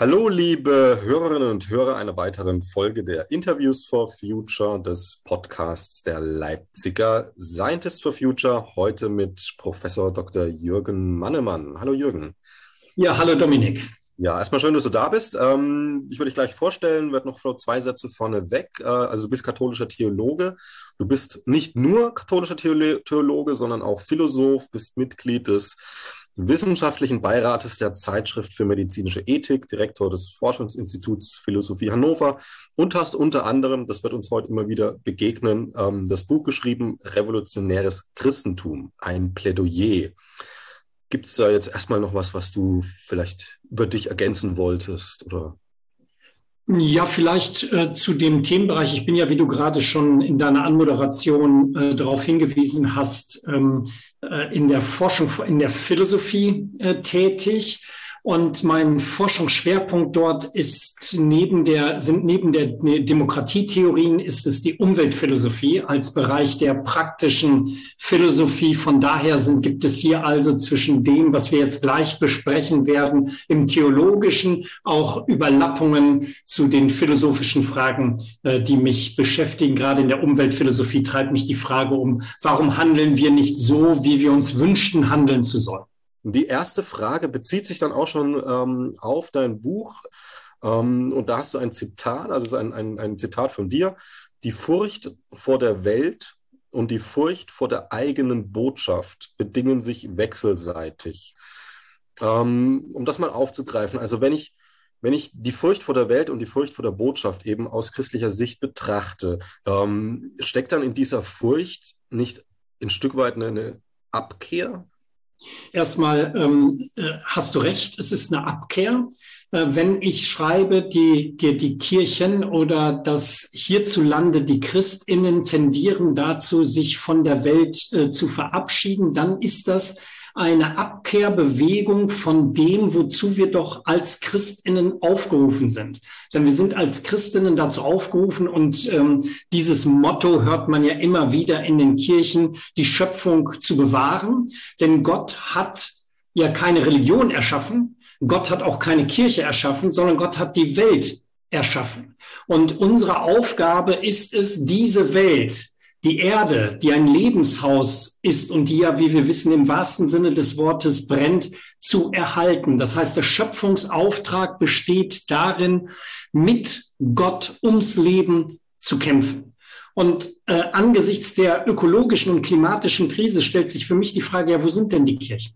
Hallo, liebe Hörerinnen und Hörer einer weiteren Folge der Interviews for Future des Podcasts der Leipziger Scientist for Future. Heute mit Professor Dr. Jürgen Mannemann. Hallo, Jürgen. Ja, hallo, Dominik. Ja, erstmal schön, dass du da bist. Ähm, ich würde dich gleich vorstellen, werde noch zwei Sätze vorne weg. Äh, also du bist katholischer Theologe. Du bist nicht nur katholischer Theologe, sondern auch Philosoph, bist Mitglied des wissenschaftlichen Beirates der Zeitschrift für medizinische Ethik, Direktor des Forschungsinstituts Philosophie Hannover und hast unter anderem, das wird uns heute immer wieder begegnen, ähm, das Buch geschrieben, Revolutionäres Christentum, ein Plädoyer. Gibt es da jetzt erstmal noch was, was du vielleicht über dich ergänzen wolltest oder ja, vielleicht äh, zu dem Themenbereich. Ich bin ja, wie du gerade schon in deiner Anmoderation äh, darauf hingewiesen hast, ähm, äh, in der Forschung, in der Philosophie äh, tätig. Und mein Forschungsschwerpunkt dort ist neben der, sind neben der Demokratietheorien ist es die Umweltphilosophie als Bereich der praktischen Philosophie. Von daher sind, gibt es hier also zwischen dem, was wir jetzt gleich besprechen werden, im theologischen auch Überlappungen zu den philosophischen Fragen, äh, die mich beschäftigen. Gerade in der Umweltphilosophie treibt mich die Frage um, warum handeln wir nicht so, wie wir uns wünschten, handeln zu sollen? Die erste Frage bezieht sich dann auch schon ähm, auf dein Buch. Ähm, und da hast du ein Zitat, also ein, ein, ein Zitat von dir. Die Furcht vor der Welt und die Furcht vor der eigenen Botschaft bedingen sich wechselseitig. Ähm, um das mal aufzugreifen, also wenn ich, wenn ich die Furcht vor der Welt und die Furcht vor der Botschaft eben aus christlicher Sicht betrachte, ähm, steckt dann in dieser Furcht nicht ein Stück weit eine, eine Abkehr Erstmal ähm, äh, hast du recht, es ist eine Abkehr. Äh, wenn ich schreibe, die, die, Kirchen oder dass hierzulande die Christinnen tendieren dazu, sich von der Welt äh, zu verabschieden, dann ist das eine Abkehrbewegung von dem, wozu wir doch als Christinnen aufgerufen sind. Denn wir sind als Christinnen dazu aufgerufen und ähm, dieses Motto hört man ja immer wieder in den Kirchen, die Schöpfung zu bewahren. Denn Gott hat ja keine Religion erschaffen, Gott hat auch keine Kirche erschaffen, sondern Gott hat die Welt erschaffen. Und unsere Aufgabe ist es, diese Welt die Erde, die ein Lebenshaus ist und die ja, wie wir wissen, im wahrsten Sinne des Wortes brennt, zu erhalten. Das heißt, der Schöpfungsauftrag besteht darin, mit Gott ums Leben zu kämpfen. Und äh, angesichts der ökologischen und klimatischen Krise stellt sich für mich die Frage, ja, wo sind denn die Kirchen?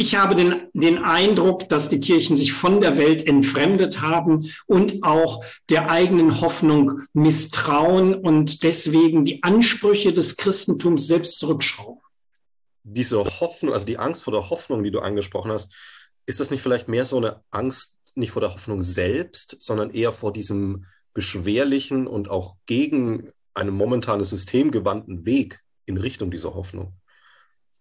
Ich habe den, den Eindruck, dass die Kirchen sich von der Welt entfremdet haben und auch der eigenen Hoffnung misstrauen und deswegen die Ansprüche des Christentums selbst zurückschrauben. Diese Hoffnung, also die Angst vor der Hoffnung, die du angesprochen hast, ist das nicht vielleicht mehr so eine Angst nicht vor der Hoffnung selbst, sondern eher vor diesem beschwerlichen und auch gegen ein momentanes System gewandten Weg in Richtung dieser Hoffnung?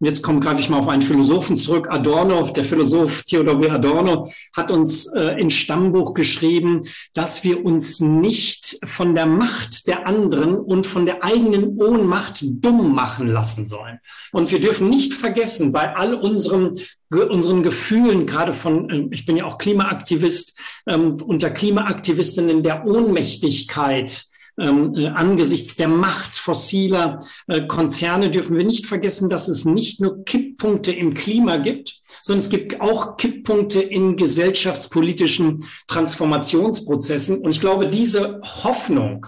Jetzt komme, greife ich mal auf einen Philosophen zurück. Adorno, der Philosoph Theodor W. Adorno, hat uns äh, ins Stammbuch geschrieben, dass wir uns nicht von der Macht der anderen und von der eigenen Ohnmacht dumm machen lassen sollen. Und wir dürfen nicht vergessen, bei all unseren unseren Gefühlen, gerade von, äh, ich bin ja auch Klimaaktivist, ähm, unter Klimaaktivistinnen der Ohnmächtigkeit ähm, angesichts der Macht fossiler äh, Konzerne dürfen wir nicht vergessen, dass es nicht nur Kipppunkte im Klima gibt, sondern es gibt auch Kipppunkte in gesellschaftspolitischen Transformationsprozessen. Und ich glaube, diese Hoffnung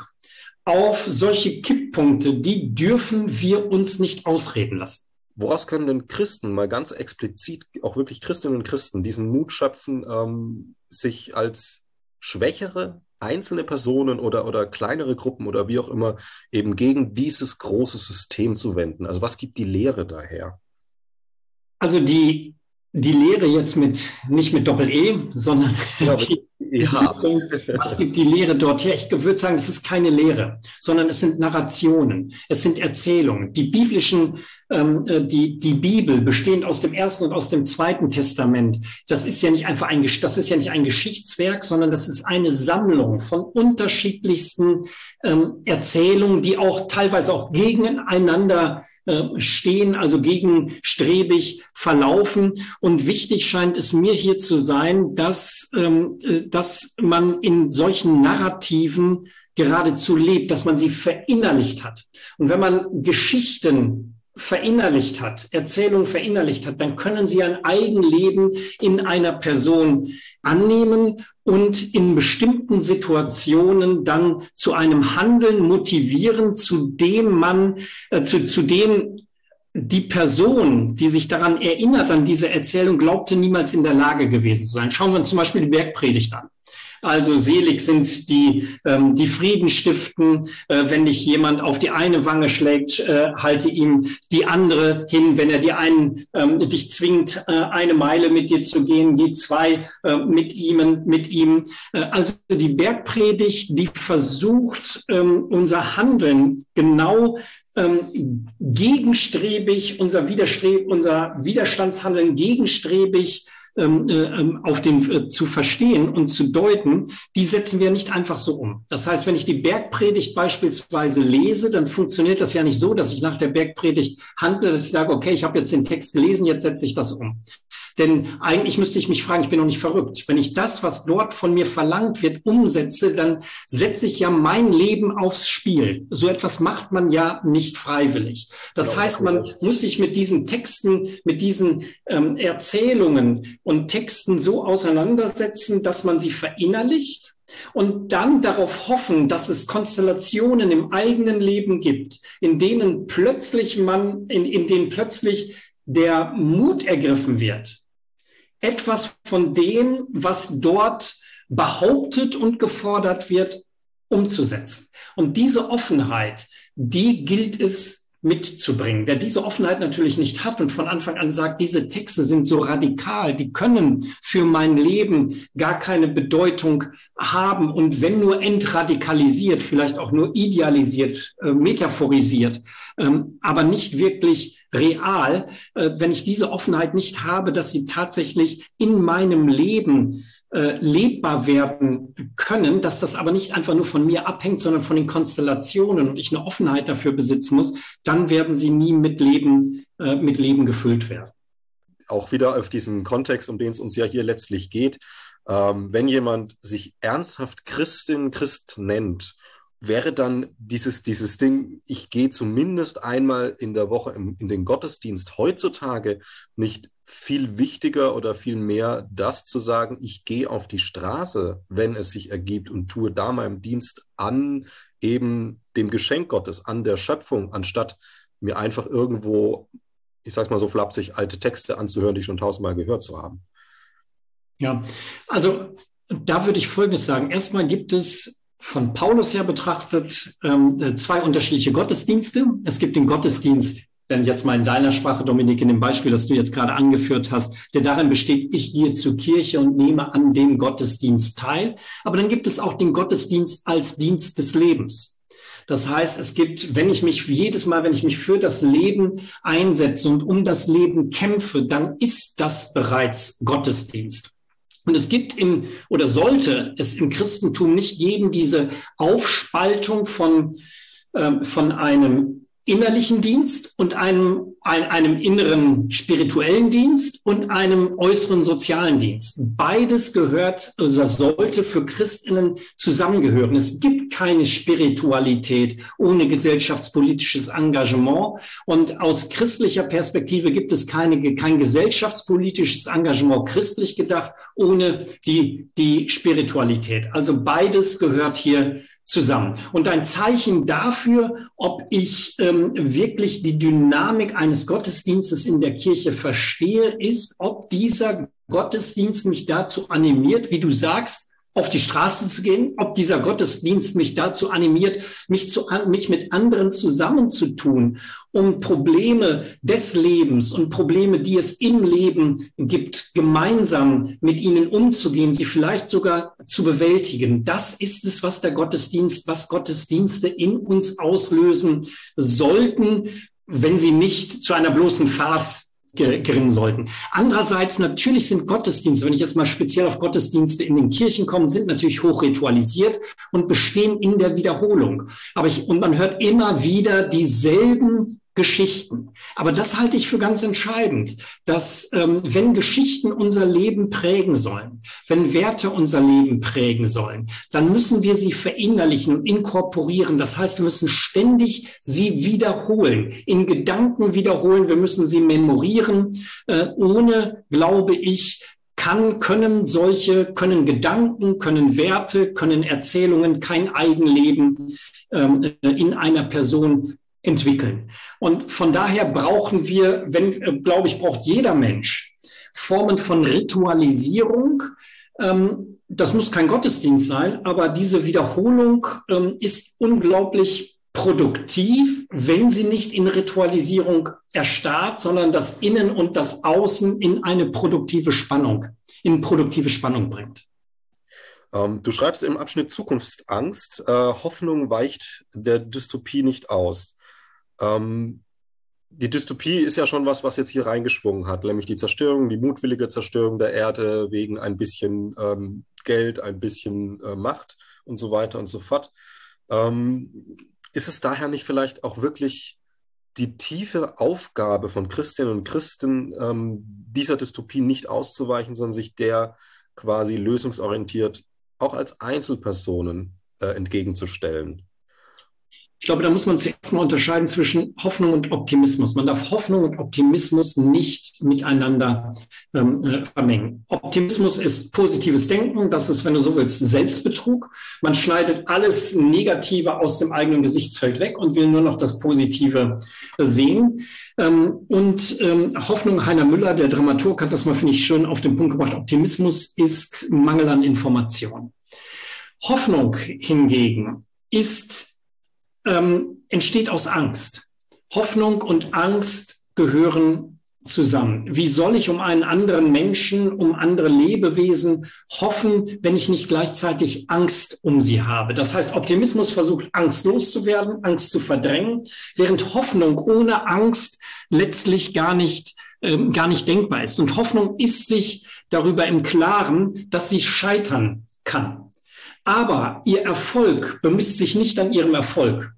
auf solche Kipppunkte, die dürfen wir uns nicht ausreden lassen. Woraus können denn Christen mal ganz explizit, auch wirklich Christinnen und Christen, diesen Mut schöpfen, ähm, sich als schwächere einzelne Personen oder, oder kleinere Gruppen oder wie auch immer eben gegen dieses große System zu wenden? Also was gibt die Lehre daher? Also die, die Lehre jetzt mit, nicht mit Doppel-E, sondern ja, die, ja. Was gibt die Lehre dort her? Ich würde sagen, es ist keine Lehre, sondern es sind Narrationen, es sind Erzählungen. Die biblischen, ähm, äh, die, die Bibel bestehend aus dem ersten und aus dem zweiten Testament, das ist ja nicht einfach ein, das ist ja nicht ein Geschichtswerk, sondern das ist eine Sammlung von unterschiedlichsten ähm, Erzählungen, die auch teilweise auch gegeneinander stehen, also gegenstrebig verlaufen. Und wichtig scheint es mir hier zu sein, dass ähm, äh, dass man in solchen Narrativen geradezu lebt, dass man sie verinnerlicht hat. Und wenn man Geschichten verinnerlicht hat, Erzählungen verinnerlicht hat, dann können sie ein Eigenleben in einer Person annehmen und in bestimmten Situationen dann zu einem Handeln motivieren, zu dem man, äh, zu, zu dem die Person, die sich daran erinnert, an diese Erzählung, glaubte niemals in der Lage gewesen zu sein. Schauen wir uns zum Beispiel die Bergpredigt an. Also selig sind die, ähm, die Frieden stiften. Äh, wenn dich jemand auf die eine Wange schlägt, äh, halte ihm die andere hin. Wenn er dir einen, ähm, dich zwingt, äh, eine Meile mit dir zu gehen, geh zwei äh, mit ihm, mit ihm. Äh, also die Bergpredigt, die versucht, ähm, unser Handeln genau ähm, gegenstrebig, unser, Widerstreb, unser Widerstandshandeln gegenstrebig auf den äh, zu verstehen und zu deuten, die setzen wir nicht einfach so um. Das heißt, wenn ich die Bergpredigt beispielsweise lese, dann funktioniert das ja nicht so, dass ich nach der Bergpredigt handle, dass ich sage, okay, ich habe jetzt den Text gelesen, jetzt setze ich das um. Denn eigentlich müsste ich mich fragen, ich bin noch nicht verrückt. Wenn ich das, was dort von mir verlangt wird, umsetze, dann setze ich ja mein Leben aufs Spiel. So etwas macht man ja nicht freiwillig. Das ja, heißt, man muss sich mit diesen Texten, mit diesen ähm, Erzählungen und Texten so auseinandersetzen, dass man sie verinnerlicht und dann darauf hoffen, dass es Konstellationen im eigenen Leben gibt, in denen plötzlich man, in, in denen plötzlich der Mut ergriffen wird, etwas von dem, was dort behauptet und gefordert wird, umzusetzen. Und diese Offenheit, die gilt es mitzubringen. Wer diese Offenheit natürlich nicht hat und von Anfang an sagt, diese Texte sind so radikal, die können für mein Leben gar keine Bedeutung haben und wenn nur entradikalisiert, vielleicht auch nur idealisiert, äh, metaphorisiert, ähm, aber nicht wirklich real, äh, wenn ich diese Offenheit nicht habe, dass sie tatsächlich in meinem Leben äh, lebbar werden können, dass das aber nicht einfach nur von mir abhängt, sondern von den Konstellationen und ich eine Offenheit dafür besitzen muss, dann werden sie nie mit Leben, äh, mit Leben gefüllt werden. Auch wieder auf diesen Kontext, um den es uns ja hier letztlich geht. Ähm, wenn jemand sich ernsthaft Christin, Christ nennt, wäre dann dieses, dieses Ding, ich gehe zumindest einmal in der Woche in, in den Gottesdienst heutzutage nicht viel wichtiger oder viel mehr das zu sagen, ich gehe auf die Straße, wenn es sich ergibt und tue da meinem Dienst an eben dem Geschenk Gottes, an der Schöpfung, anstatt mir einfach irgendwo, ich sag's mal so flapsig, alte Texte anzuhören, die ich schon tausendmal gehört zu haben. Ja, also da würde ich Folgendes sagen. Erstmal gibt es von Paulus her betrachtet ähm, zwei unterschiedliche Gottesdienste. Es gibt den Gottesdienst wenn jetzt mal in deiner Sprache, Dominik, in dem Beispiel, das du jetzt gerade angeführt hast, der darin besteht, ich gehe zur Kirche und nehme an dem Gottesdienst teil. Aber dann gibt es auch den Gottesdienst als Dienst des Lebens. Das heißt, es gibt, wenn ich mich jedes Mal, wenn ich mich für das Leben einsetze und um das Leben kämpfe, dann ist das bereits Gottesdienst. Und es gibt im, oder sollte es im Christentum nicht geben, diese Aufspaltung von, ähm, von einem innerlichen Dienst und einem, einem inneren spirituellen Dienst und einem äußeren sozialen Dienst. Beides gehört oder sollte für Christinnen zusammengehören. Es gibt keine Spiritualität ohne gesellschaftspolitisches Engagement. Und aus christlicher Perspektive gibt es keine, kein gesellschaftspolitisches Engagement christlich gedacht ohne die, die Spiritualität. Also beides gehört hier zusammen. Und ein Zeichen dafür, ob ich ähm, wirklich die Dynamik eines Gottesdienstes in der Kirche verstehe, ist, ob dieser Gottesdienst mich dazu animiert, wie du sagst, auf die Straße zu gehen, ob dieser Gottesdienst mich dazu animiert, mich, zu, mich mit anderen zusammenzutun, um Probleme des Lebens und Probleme, die es im Leben gibt, gemeinsam mit ihnen umzugehen, sie vielleicht sogar zu bewältigen. Das ist es, was der Gottesdienst, was Gottesdienste in uns auslösen sollten, wenn sie nicht zu einer bloßen Farce gerinnen sollten. Andererseits natürlich sind Gottesdienste, wenn ich jetzt mal speziell auf Gottesdienste in den Kirchen komme, sind natürlich hoch ritualisiert und bestehen in der Wiederholung. Aber ich, und man hört immer wieder dieselben Geschichten. Aber das halte ich für ganz entscheidend, dass ähm, wenn Geschichten unser Leben prägen sollen, wenn Werte unser Leben prägen sollen, dann müssen wir sie verinnerlichen und inkorporieren. Das heißt, wir müssen ständig sie wiederholen, in Gedanken wiederholen. Wir müssen sie memorieren. Äh, ohne, glaube ich, kann, können solche, können Gedanken, können Werte, können Erzählungen kein Eigenleben ähm, in einer Person entwickeln. Und von daher brauchen wir, wenn, äh, glaube ich, braucht jeder Mensch Formen von Ritualisierung. Ähm, das muss kein Gottesdienst sein, aber diese Wiederholung ähm, ist unglaublich produktiv, wenn sie nicht in Ritualisierung erstarrt, sondern das Innen und das Außen in eine produktive Spannung, in produktive Spannung bringt. Ähm, du schreibst im Abschnitt Zukunftsangst, äh, Hoffnung weicht der Dystopie nicht aus. Ähm, die Dystopie ist ja schon was, was jetzt hier reingeschwungen hat, nämlich die Zerstörung, die mutwillige Zerstörung der Erde wegen ein bisschen ähm, Geld, ein bisschen äh, Macht und so weiter und so fort. Ähm, ist es daher nicht vielleicht auch wirklich die tiefe Aufgabe von Christinnen und Christen, ähm, dieser Dystopie nicht auszuweichen, sondern sich der quasi lösungsorientiert auch als Einzelpersonen äh, entgegenzustellen? Ich glaube, da muss man zuerst mal unterscheiden zwischen Hoffnung und Optimismus. Man darf Hoffnung und Optimismus nicht miteinander ähm, äh, vermengen. Optimismus ist positives Denken. Das ist, wenn du so willst, Selbstbetrug. Man schneidet alles Negative aus dem eigenen Gesichtsfeld weg und will nur noch das Positive sehen. Ähm, und ähm, Hoffnung, Heiner Müller, der Dramaturg, hat das mal, finde ich, schön auf den Punkt gebracht. Optimismus ist Mangel an Information. Hoffnung hingegen ist ähm, entsteht aus Angst. Hoffnung und Angst gehören zusammen. Wie soll ich um einen anderen Menschen, um andere Lebewesen hoffen, wenn ich nicht gleichzeitig Angst um sie habe? Das heißt, Optimismus versucht, Angst loszuwerden, Angst zu verdrängen, während Hoffnung ohne Angst letztlich gar nicht, ähm, gar nicht denkbar ist. Und Hoffnung ist sich darüber im Klaren, dass sie scheitern kann. Aber ihr Erfolg bemisst sich nicht an ihrem Erfolg,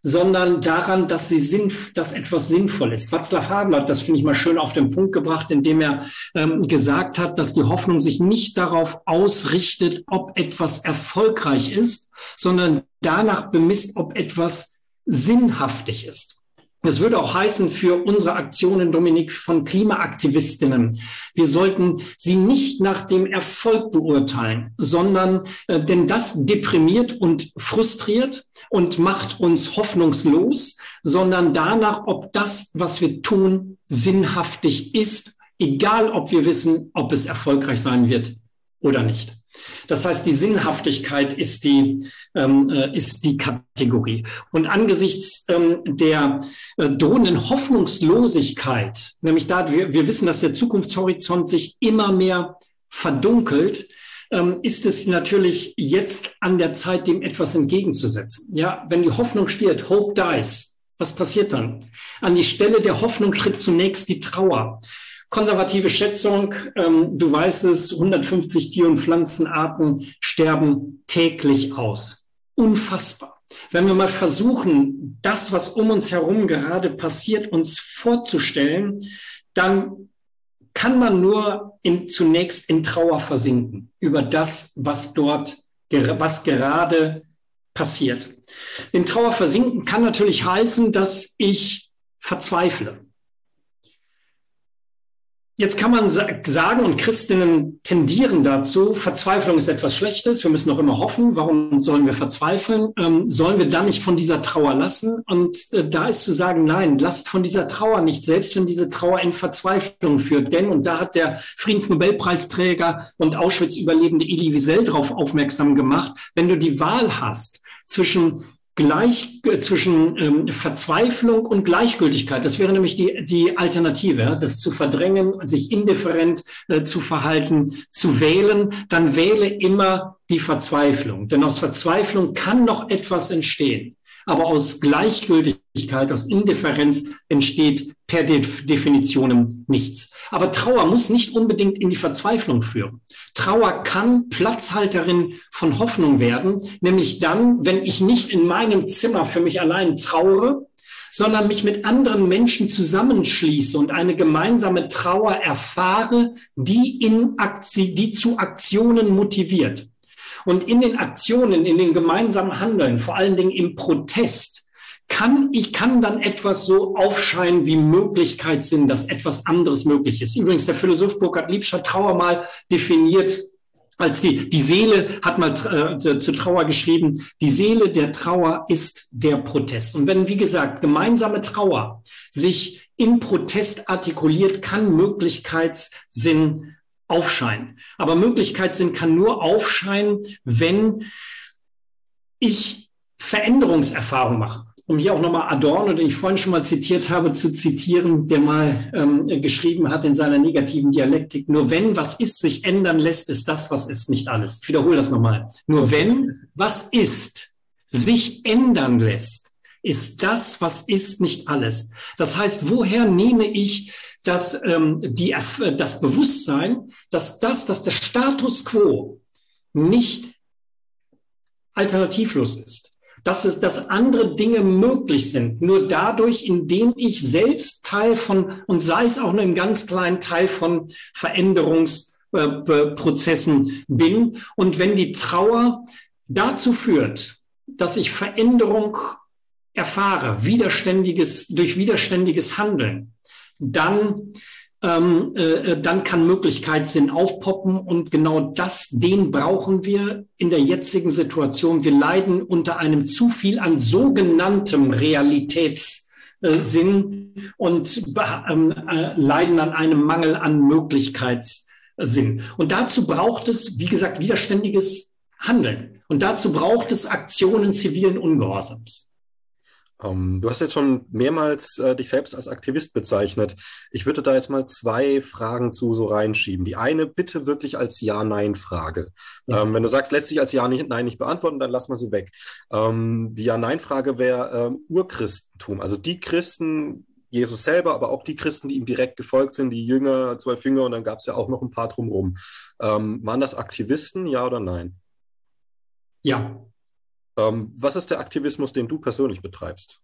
sondern daran, dass sie sinn, dass etwas sinnvoll ist. Václav Havel hat das, finde ich mal schön auf den Punkt gebracht, indem er ähm, gesagt hat, dass die Hoffnung sich nicht darauf ausrichtet, ob etwas erfolgreich ist, sondern danach bemisst, ob etwas sinnhaftig ist. Das würde auch heißen für unsere Aktionen, Dominik, von Klimaaktivistinnen. Wir sollten sie nicht nach dem Erfolg beurteilen, sondern, äh, denn das deprimiert und frustriert und macht uns hoffnungslos, sondern danach, ob das, was wir tun, sinnhaftig ist, egal ob wir wissen, ob es erfolgreich sein wird oder nicht. Das heißt, die Sinnhaftigkeit ist die, ähm, äh, ist die Kategorie. Und angesichts ähm, der äh, drohenden Hoffnungslosigkeit, nämlich da, wir, wir wissen, dass der Zukunftshorizont sich immer mehr verdunkelt, ähm, ist es natürlich jetzt an der Zeit, dem etwas entgegenzusetzen. Ja, wenn die Hoffnung stirbt, Hope dies. Was passiert dann? An die Stelle der Hoffnung tritt zunächst die Trauer. Konservative Schätzung, ähm, du weißt es, 150 Tier- und Pflanzenarten sterben täglich aus. Unfassbar. Wenn wir mal versuchen, das, was um uns herum gerade passiert, uns vorzustellen, dann kann man nur in, zunächst in Trauer versinken über das, was dort, was gerade passiert. In Trauer versinken kann natürlich heißen, dass ich verzweifle. Jetzt kann man sagen, und Christinnen tendieren dazu, Verzweiflung ist etwas Schlechtes, wir müssen auch immer hoffen, warum sollen wir verzweifeln? Ähm, sollen wir dann nicht von dieser Trauer lassen? Und äh, da ist zu sagen, nein, lasst von dieser Trauer nicht, selbst wenn diese Trauer in Verzweiflung führt. Denn, und da hat der Friedensnobelpreisträger und Auschwitz-Überlebende Elie Wiesel darauf aufmerksam gemacht, wenn du die Wahl hast zwischen Gleich äh, zwischen ähm, Verzweiflung und Gleichgültigkeit. Das wäre nämlich die, die Alternative, das zu verdrängen, sich indifferent äh, zu verhalten, zu wählen. Dann wähle immer die Verzweiflung. Denn aus Verzweiflung kann noch etwas entstehen. Aber aus Gleichgültigkeit, aus Indifferenz entsteht per Definition nichts. Aber Trauer muss nicht unbedingt in die Verzweiflung führen. Trauer kann Platzhalterin von Hoffnung werden, nämlich dann, wenn ich nicht in meinem Zimmer für mich allein traure, sondern mich mit anderen Menschen zusammenschließe und eine gemeinsame Trauer erfahre, die, in Aktie, die zu Aktionen motiviert. Und in den Aktionen, in den gemeinsamen Handeln, vor allen Dingen im Protest, kann ich kann dann etwas so aufscheinen wie Möglichkeitssinn, dass etwas anderes möglich ist. Übrigens, der Philosoph Burkhard Liebscher Trauer mal definiert als die, die Seele hat mal äh, zu Trauer geschrieben, die Seele der Trauer ist der Protest. Und wenn, wie gesagt, gemeinsame Trauer sich in Protest artikuliert, kann Möglichkeitssinn aufscheinen. Aber Möglichkeitssinn kann nur aufscheinen, wenn ich Veränderungserfahrung mache um hier auch nochmal Adorno, den ich vorhin schon mal zitiert habe, zu zitieren, der mal ähm, geschrieben hat in seiner negativen Dialektik, nur wenn was ist sich ändern lässt, ist das, was ist, nicht alles. Ich wiederhole das nochmal. Nur wenn was ist sich ändern lässt, ist das, was ist, nicht alles. Das heißt, woher nehme ich das, ähm, die, das Bewusstsein, dass das, dass der Status quo nicht alternativlos ist? dass es, dass andere Dinge möglich sind. Nur dadurch, indem ich selbst Teil von, und sei es auch nur im ganz kleinen Teil von Veränderungsprozessen bin. Und wenn die Trauer dazu führt, dass ich Veränderung erfahre, widerständiges, durch widerständiges Handeln, dann ähm, äh, äh, dann kann Möglichkeitssinn aufpoppen und genau das, den brauchen wir in der jetzigen Situation. Wir leiden unter einem zu viel an sogenanntem Realitätssinn und ähm, äh, leiden an einem Mangel an Möglichkeitssinn. Und dazu braucht es, wie gesagt, widerständiges Handeln. Und dazu braucht es Aktionen zivilen Ungehorsams. Um, ähm, du hast jetzt schon mehrmals äh, dich selbst als Aktivist bezeichnet. Ich würde da jetzt mal zwei Fragen zu so reinschieben. Die eine bitte wirklich als Ja-Nein-Frage. Ja. Ähm, wenn du sagst, letztlich als Ja-Nein nicht beantworten, dann lass mal sie weg. Ähm, die Ja-Nein-Frage wäre ähm, Urchristentum. Also die Christen, Jesus selber, aber auch die Christen, die ihm direkt gefolgt sind, die Jünger, zwölf Jünger und dann gab es ja auch noch ein paar drumherum. Ähm, waren das Aktivisten, ja oder nein? Ja, was ist der Aktivismus, den du persönlich betreibst?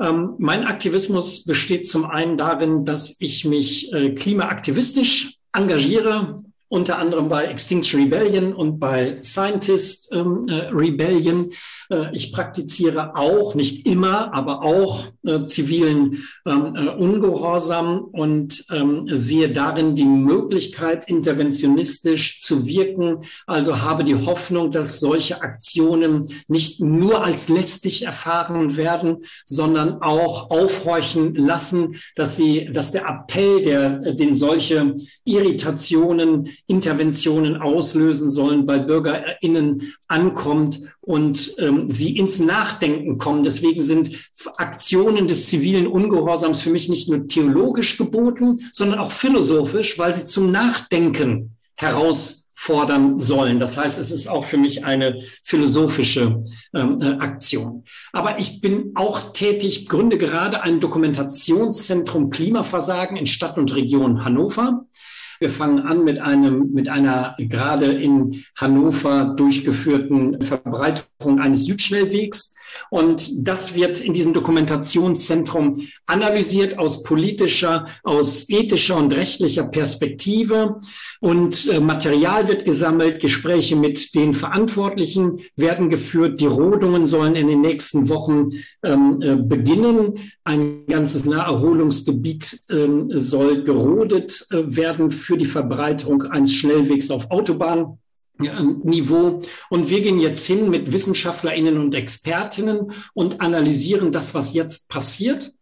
Ähm, mein Aktivismus besteht zum einen darin, dass ich mich äh, klimaaktivistisch engagiere, unter anderem bei Extinction Rebellion und bei Scientist ähm, äh, Rebellion. Äh, ich praktiziere auch, nicht immer, aber auch äh, zivilen ähm, äh, Ungehorsam und ähm, sehe darin die Möglichkeit, interventionistisch zu wirken. Also habe die Hoffnung, dass solche Aktionen nicht nur als lästig erfahren werden, sondern auch aufhorchen lassen, dass sie, dass der Appell, der, den solche Irritationen, Interventionen auslösen sollen, bei BürgerInnen ankommt und ähm, sie ins Nachdenken kommen. Deswegen sind Aktionen des zivilen Ungehorsams für mich nicht nur theologisch geboten, sondern auch philosophisch, weil sie zum Nachdenken herausfordern sollen. Das heißt, es ist auch für mich eine philosophische ähm, äh, Aktion. Aber ich bin auch tätig, gründe gerade ein Dokumentationszentrum Klimaversagen in Stadt und Region Hannover. Wir fangen an mit einem, mit einer gerade in Hannover durchgeführten Verbreitung eines Südschnellwegs. Und das wird in diesem Dokumentationszentrum analysiert aus politischer, aus ethischer und rechtlicher Perspektive. Und äh, Material wird gesammelt, Gespräche mit den Verantwortlichen werden geführt. Die Rodungen sollen in den nächsten Wochen ähm, äh, beginnen. Ein ganzes Naherholungsgebiet ähm, soll gerodet äh, werden für die Verbreitung eines Schnellwegs auf Autobahn. Niveau. Und wir gehen jetzt hin mit WissenschaftlerInnen und Expertinnen und analysieren das, was jetzt passiert,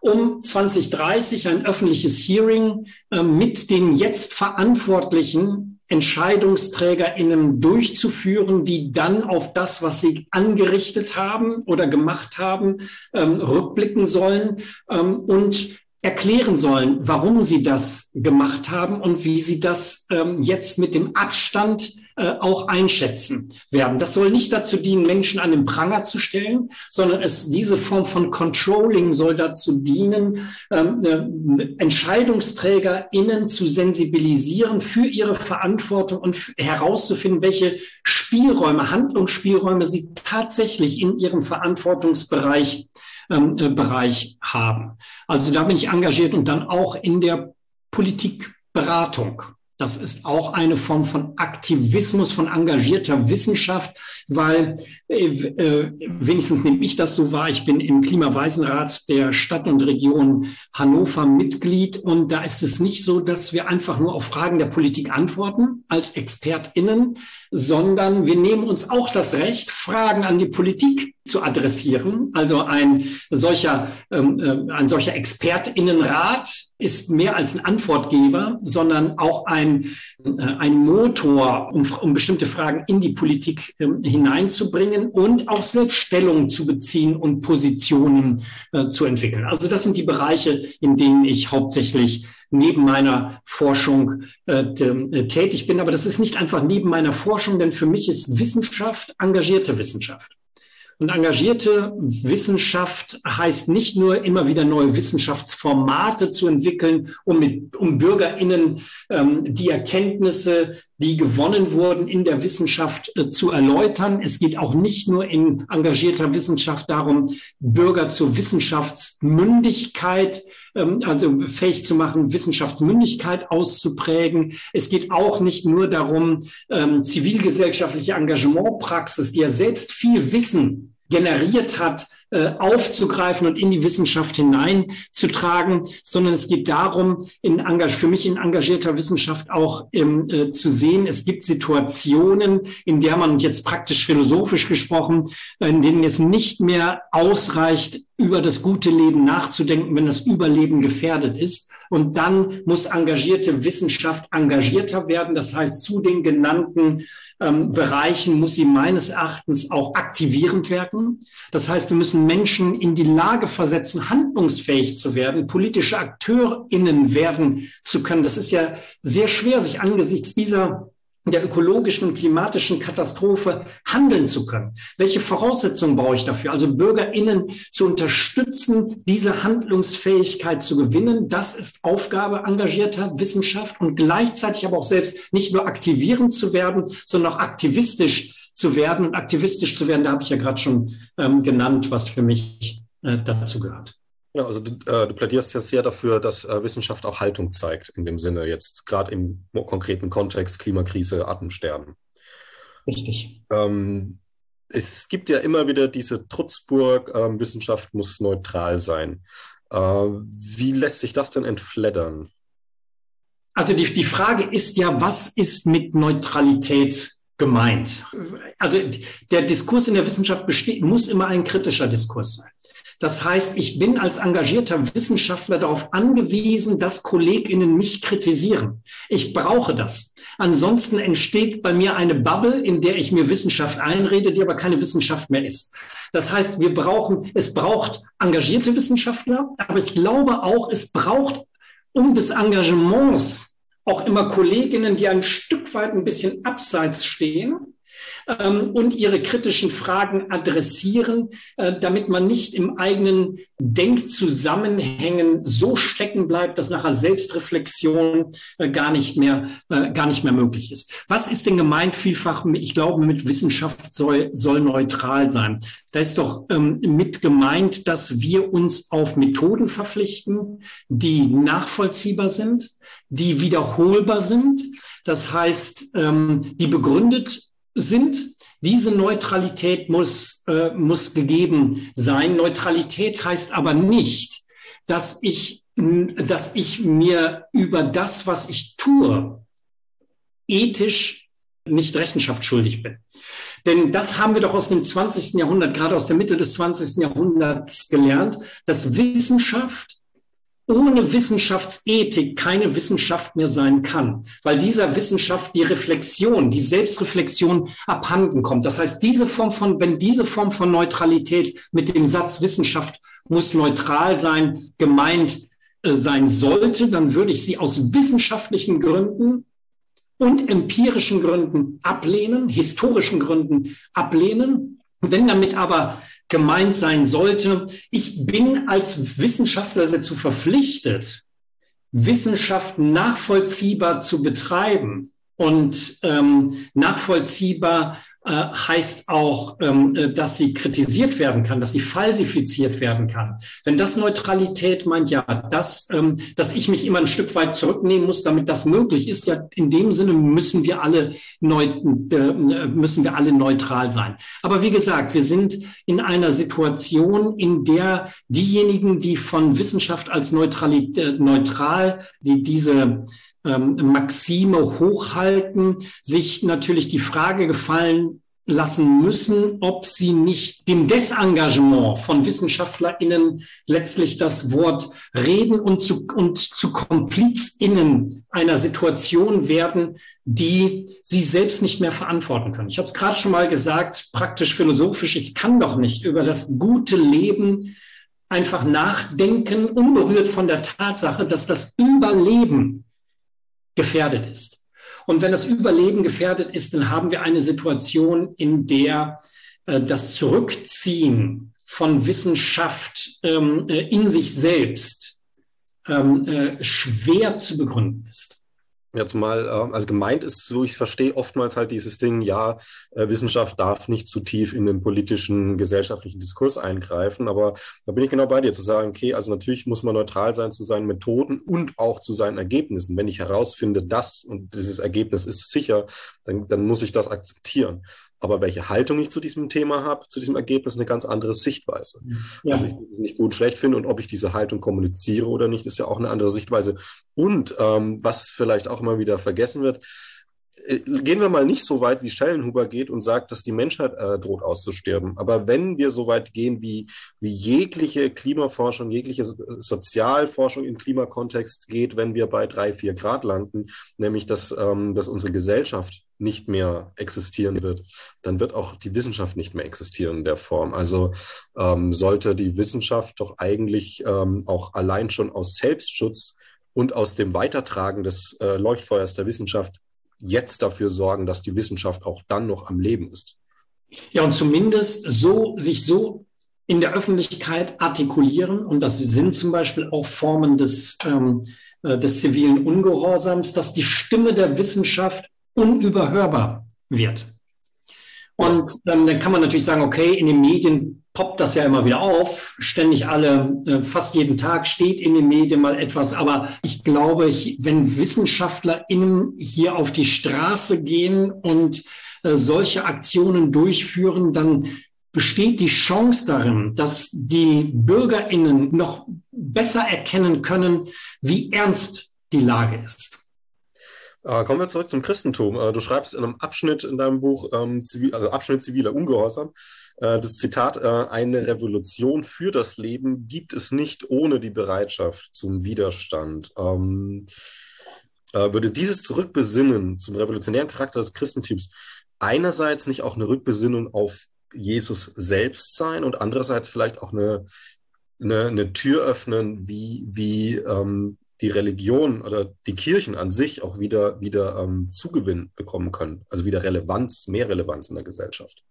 um 2030 ein öffentliches Hearing äh, mit den jetzt verantwortlichen EntscheidungsträgerInnen durchzuführen, die dann auf das, was sie angerichtet haben oder gemacht haben, ähm, rückblicken sollen ähm, und erklären sollen, warum sie das gemacht haben und wie sie das ähm, jetzt mit dem Abstand äh, auch einschätzen werden. Das soll nicht dazu dienen, Menschen an den Pranger zu stellen, sondern es, diese Form von Controlling soll dazu dienen, ähm, äh, EntscheidungsträgerInnen zu sensibilisieren für ihre Verantwortung und herauszufinden, welche Spielräume, Handlungsspielräume sie tatsächlich in ihrem Verantwortungsbereich ähm, äh, Bereich haben. Also da bin ich engagiert und dann auch in der Politikberatung. Das ist auch eine Form von Aktivismus, von engagierter Wissenschaft, weil äh, äh, wenigstens nehme ich das so wahr. Ich bin im Klimaweisenrat der Stadt und Region Hannover Mitglied und da ist es nicht so, dass wir einfach nur auf Fragen der Politik antworten als ExpertInnen, sondern wir nehmen uns auch das Recht, Fragen an die Politik zu adressieren. Also ein solcher, ähm, äh, ein solcher ExpertInnenrat ist mehr als ein Antwortgeber, sondern auch ein, äh, ein Motor, um, um bestimmte Fragen in die Politik äh, hineinzubringen und auch selbst Stellung zu beziehen und Positionen äh, zu entwickeln. Also das sind die Bereiche, in denen ich hauptsächlich neben meiner Forschung äh, äh, tätig bin. Aber das ist nicht einfach neben meiner Forschung, denn für mich ist Wissenschaft engagierte Wissenschaft. Und engagierte Wissenschaft heißt nicht nur immer wieder neue Wissenschaftsformate zu entwickeln, um, mit, um BürgerInnen ähm, die Erkenntnisse, die gewonnen wurden in der Wissenschaft äh, zu erläutern. Es geht auch nicht nur in engagierter Wissenschaft darum, Bürger zur Wissenschaftsmündigkeit also fähig zu machen, Wissenschaftsmündigkeit auszuprägen. Es geht auch nicht nur darum, ähm, zivilgesellschaftliche Engagementpraxis, die ja selbst viel Wissen generiert hat, äh, aufzugreifen und in die Wissenschaft hineinzutragen, sondern es geht darum, in für mich in engagierter Wissenschaft auch ähm, äh, zu sehen, es gibt Situationen, in der man jetzt praktisch philosophisch gesprochen, in denen es nicht mehr ausreicht, über das gute Leben nachzudenken, wenn das Überleben gefährdet ist. Und dann muss engagierte Wissenschaft engagierter werden. Das heißt, zu den genannten ähm, Bereichen muss sie meines Erachtens auch aktivierend wirken. Das heißt, wir müssen Menschen in die Lage versetzen, handlungsfähig zu werden, politische AkteurInnen werden zu können. Das ist ja sehr schwer, sich angesichts dieser der ökologischen und klimatischen Katastrophe handeln zu können. Welche Voraussetzungen brauche ich dafür? Also BürgerInnen zu unterstützen, diese Handlungsfähigkeit zu gewinnen. Das ist Aufgabe engagierter Wissenschaft und gleichzeitig aber auch selbst nicht nur aktivierend zu werden, sondern auch aktivistisch zu werden. Und aktivistisch zu werden, da habe ich ja gerade schon ähm, genannt, was für mich äh, dazu gehört. Ja, also du, äh, du plädierst ja sehr dafür, dass äh, Wissenschaft auch Haltung zeigt, in dem Sinne jetzt gerade im konkreten Kontext Klimakrise, Artensterben. Richtig. Ähm, es gibt ja immer wieder diese Trutzburg, ähm, Wissenschaft muss neutral sein. Äh, wie lässt sich das denn entfleddern? Also die, die Frage ist ja, was ist mit Neutralität gemeint? Also der Diskurs in der Wissenschaft besteht, muss immer ein kritischer Diskurs sein. Das heißt, ich bin als engagierter Wissenschaftler darauf angewiesen, dass KollegInnen mich kritisieren. Ich brauche das. Ansonsten entsteht bei mir eine Bubble, in der ich mir Wissenschaft einrede, die aber keine Wissenschaft mehr ist. Das heißt, wir brauchen, es braucht engagierte Wissenschaftler, aber ich glaube auch, es braucht um des Engagements auch immer Kolleginnen, die ein Stück weit ein bisschen abseits stehen ähm, und ihre kritischen Fragen adressieren, äh, damit man nicht im eigenen Denkzusammenhängen so stecken bleibt, dass nachher Selbstreflexion äh, gar nicht mehr, äh, gar nicht mehr möglich ist. Was ist denn gemeint vielfach? Ich glaube, mit Wissenschaft soll, soll neutral sein. Da ist doch ähm, mit gemeint, dass wir uns auf Methoden verpflichten, die nachvollziehbar sind, die wiederholbar sind. Das heißt, ähm, die begründet sind. Diese Neutralität muss, äh, muss gegeben sein. Neutralität heißt aber nicht, dass ich, dass ich mir über das, was ich tue, ethisch nicht Rechenschaft schuldig bin. Denn das haben wir doch aus dem 20. Jahrhundert, gerade aus der Mitte des 20. Jahrhunderts gelernt, dass Wissenschaft ohne Wissenschaftsethik keine Wissenschaft mehr sein kann, weil dieser Wissenschaft die Reflexion, die Selbstreflexion abhanden kommt. Das heißt, diese Form von, wenn diese Form von Neutralität mit dem Satz Wissenschaft muss neutral sein, gemeint äh, sein sollte, dann würde ich sie aus wissenschaftlichen Gründen und empirischen Gründen ablehnen, historischen Gründen ablehnen. Wenn damit aber gemeint sein sollte, ich bin als Wissenschaftler dazu verpflichtet, Wissenschaft nachvollziehbar zu betreiben und ähm, nachvollziehbar äh, heißt auch, ähm, äh, dass sie kritisiert werden kann, dass sie falsifiziert werden kann. Wenn das Neutralität meint, ja, das, ähm, dass ich mich immer ein Stück weit zurücknehmen muss, damit das möglich ist, ja, in dem Sinne müssen wir alle neu, äh, müssen wir alle neutral sein. Aber wie gesagt, wir sind in einer Situation, in der diejenigen, die von Wissenschaft als Neutralität, neutral, die diese ähm, Maxime hochhalten, sich natürlich die Frage gefallen lassen müssen, ob sie nicht dem Desengagement von WissenschaftlerInnen letztlich das Wort reden und zu, und zu KomplizInnen einer Situation werden, die sie selbst nicht mehr verantworten können. Ich habe es gerade schon mal gesagt, praktisch philosophisch, ich kann doch nicht über das gute Leben einfach nachdenken, unberührt von der Tatsache, dass das Überleben gefährdet ist. Und wenn das Überleben gefährdet ist, dann haben wir eine Situation, in der äh, das Zurückziehen von Wissenschaft ähm, äh, in sich selbst ähm, äh, schwer zu begründen ist. Ja, zumal, äh, also gemeint ist, so ich es verstehe, oftmals halt dieses Ding, ja, äh, Wissenschaft darf nicht zu tief in den politischen, gesellschaftlichen Diskurs eingreifen, aber da bin ich genau bei dir, zu sagen, okay, also natürlich muss man neutral sein zu seinen Methoden und auch zu seinen Ergebnissen. Wenn ich herausfinde, das und dieses Ergebnis ist sicher, dann, dann muss ich das akzeptieren. Aber welche Haltung ich zu diesem Thema habe, zu diesem Ergebnis, eine ganz andere Sichtweise. Ja. Also ich nicht gut schlecht finde und ob ich diese Haltung kommuniziere oder nicht, ist ja auch eine andere Sichtweise. Und ähm, was vielleicht auch immer wieder vergessen wird, äh, gehen wir mal nicht so weit, wie Schellenhuber geht und sagt, dass die Menschheit äh, droht auszusterben. Aber wenn wir so weit gehen, wie, wie jegliche Klimaforschung, jegliche Sozialforschung im Klimakontext geht, wenn wir bei drei, vier Grad landen, nämlich dass, ähm, dass unsere Gesellschaft nicht mehr existieren wird, dann wird auch die Wissenschaft nicht mehr existieren in der Form. Also ähm, sollte die Wissenschaft doch eigentlich ähm, auch allein schon aus Selbstschutz und aus dem Weitertragen des äh, Leuchtfeuers der Wissenschaft jetzt dafür sorgen, dass die Wissenschaft auch dann noch am Leben ist. Ja, und zumindest so, sich so in der Öffentlichkeit artikulieren, und das sind zum Beispiel auch Formen des, ähm, äh, des zivilen Ungehorsams, dass die Stimme der Wissenschaft unüberhörbar wird. Und ähm, dann kann man natürlich sagen, okay, in den Medien poppt das ja immer wieder auf. Ständig alle, äh, fast jeden Tag steht in den Medien mal etwas. Aber ich glaube, ich, wenn WissenschaftlerInnen hier auf die Straße gehen und äh, solche Aktionen durchführen, dann besteht die Chance darin, dass die BürgerInnen noch besser erkennen können, wie ernst die Lage ist. Äh, kommen wir zurück zum Christentum. Äh, du schreibst in einem Abschnitt in deinem Buch, ähm, also Abschnitt ziviler Ungehorsam, äh, das Zitat, eine Revolution für das Leben gibt es nicht ohne die Bereitschaft zum Widerstand. Ähm, äh, würde dieses Zurückbesinnen zum revolutionären Charakter des Christentums einerseits nicht auch eine Rückbesinnung auf Jesus selbst sein und andererseits vielleicht auch eine, eine, eine Tür öffnen, wie, wie ähm, die Religion oder die Kirchen an sich auch wieder, wieder ähm, Zugewinn bekommen können, also wieder Relevanz, mehr Relevanz in der Gesellschaft.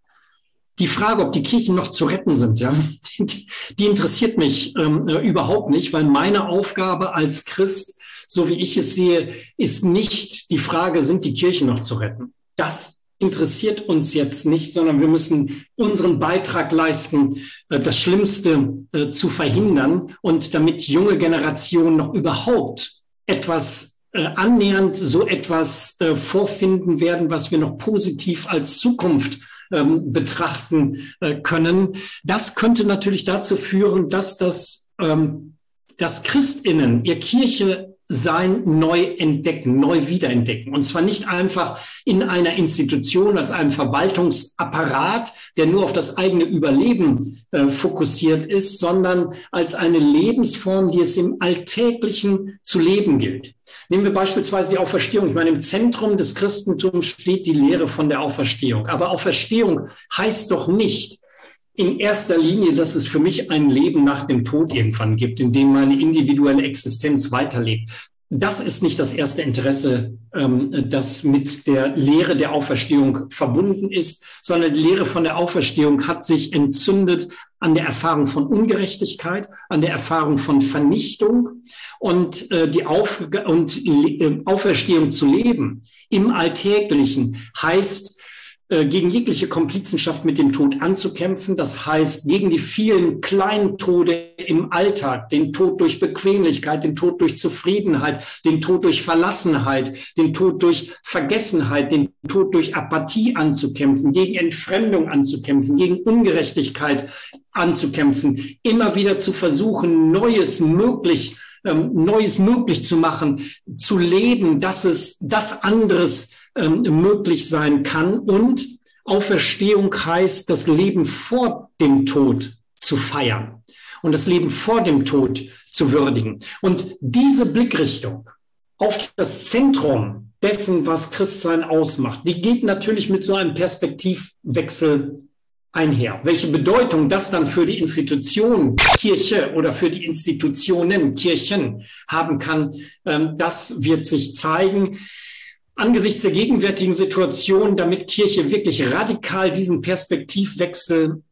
Die Frage, ob die Kirchen noch zu retten sind, ja, die, die interessiert mich ähm, äh, überhaupt nicht, weil meine Aufgabe als Christ, so wie ich es sehe, ist nicht die Frage, sind die Kirchen noch zu retten? Das interessiert uns jetzt nicht, sondern wir müssen unseren Beitrag leisten, äh, das Schlimmste äh, zu verhindern und damit junge Generationen noch überhaupt etwas äh, annähernd so etwas vorfinden werden, was wir noch positiv als Zukunft ähm, betrachten können. Das könnte natürlich dazu führen, dass das ähm, dass Christinnen ihr Kirche sein neu entdecken, neu wiederentdecken. Und zwar nicht einfach in einer Institution als einem Verwaltungsapparat, der nur auf das eigene Überleben äh, fokussiert ist, sondern als eine Lebensform, die es im Alltäglichen zu leben gilt. Nehmen wir beispielsweise die Auferstehung. Ich meine, im Zentrum des Christentums steht die Lehre von der Auferstehung. Aber Auferstehung heißt doch nicht, in erster Linie, dass es für mich ein Leben nach dem Tod irgendwann gibt, in dem meine individuelle Existenz weiterlebt. das ist nicht das erste Interesse, ähm, das mit der Lehre der Auferstehung verbunden ist, sondern die Lehre von der Auferstehung hat sich entzündet an der Erfahrung von Ungerechtigkeit, an der Erfahrung von Vernichtung und äh, die Auf und äh, Auferstehung zu leben im Alltäglichen heißt gegen jegliche Komplizenschaft mit dem Tod anzukämpfen. Das heißt, gegen die vielen kleinen Tode im Alltag, den Tod durch Bequemlichkeit, den Tod durch Zufriedenheit, den Tod durch Verlassenheit, den Tod durch Vergessenheit, den Tod durch Apathie anzukämpfen, gegen Entfremdung anzukämpfen, gegen Ungerechtigkeit anzukämpfen, immer wieder zu versuchen, Neues möglich ähm, Neues möglich zu machen, zu leben, dass es das anderes ähm, möglich sein kann. Und Auferstehung heißt, das Leben vor dem Tod zu feiern und das Leben vor dem Tod zu würdigen. Und diese Blickrichtung auf das Zentrum dessen, was Christsein ausmacht, die geht natürlich mit so einem Perspektivwechsel einher. Welche Bedeutung das dann für die Institution Kirche oder für die Institutionen Kirchen haben kann, ähm, das wird sich zeigen angesichts der gegenwärtigen Situation, damit Kirche wirklich radikal diesen Perspektivwechsel